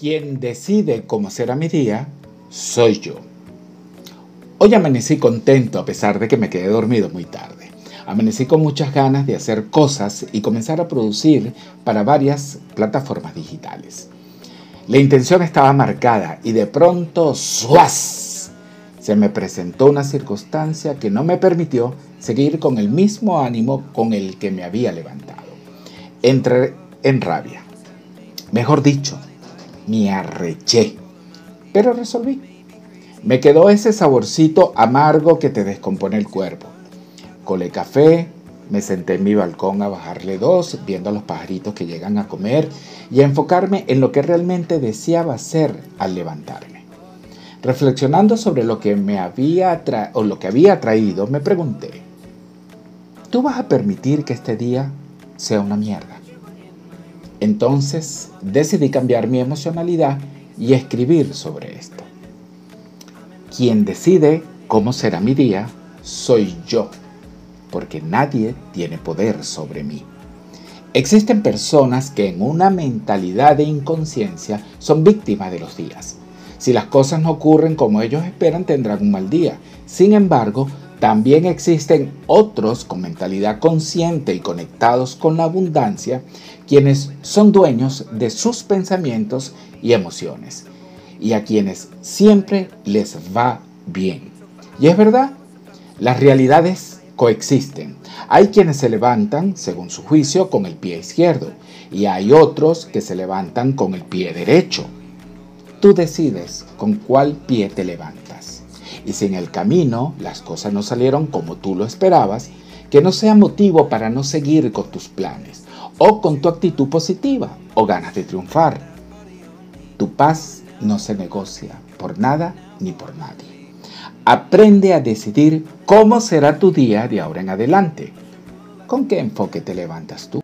Quien decide cómo será mi día soy yo. Hoy amanecí contento a pesar de que me quedé dormido muy tarde. Amanecí con muchas ganas de hacer cosas y comenzar a producir para varias plataformas digitales. La intención estaba marcada y de pronto ¡suas! se me presentó una circunstancia que no me permitió seguir con el mismo ánimo con el que me había levantado. Entré en rabia. Mejor dicho, me arreché. Pero resolví. Me quedó ese saborcito amargo que te descompone el cuerpo. Colé café, me senté en mi balcón a bajarle dos, viendo a los pajaritos que llegan a comer y a enfocarme en lo que realmente deseaba hacer al levantarme. Reflexionando sobre lo que me había o lo que había traído, me pregunté: ¿Tú vas a permitir que este día sea una mierda? Entonces decidí cambiar mi emocionalidad y escribir sobre esto. Quien decide cómo será mi día soy yo, porque nadie tiene poder sobre mí. Existen personas que en una mentalidad de inconsciencia son víctimas de los días. Si las cosas no ocurren como ellos esperan, tendrán un mal día. Sin embargo, también existen otros con mentalidad consciente y conectados con la abundancia, quienes son dueños de sus pensamientos y emociones, y a quienes siempre les va bien. Y es verdad, las realidades coexisten. Hay quienes se levantan, según su juicio, con el pie izquierdo, y hay otros que se levantan con el pie derecho. Tú decides con cuál pie te levantas. Y si en el camino las cosas no salieron como tú lo esperabas, que no sea motivo para no seguir con tus planes, o con tu actitud positiva, o ganas de triunfar. Tu paz no se negocia por nada ni por nadie. Aprende a decidir cómo será tu día de ahora en adelante. ¿Con qué enfoque te levantas tú?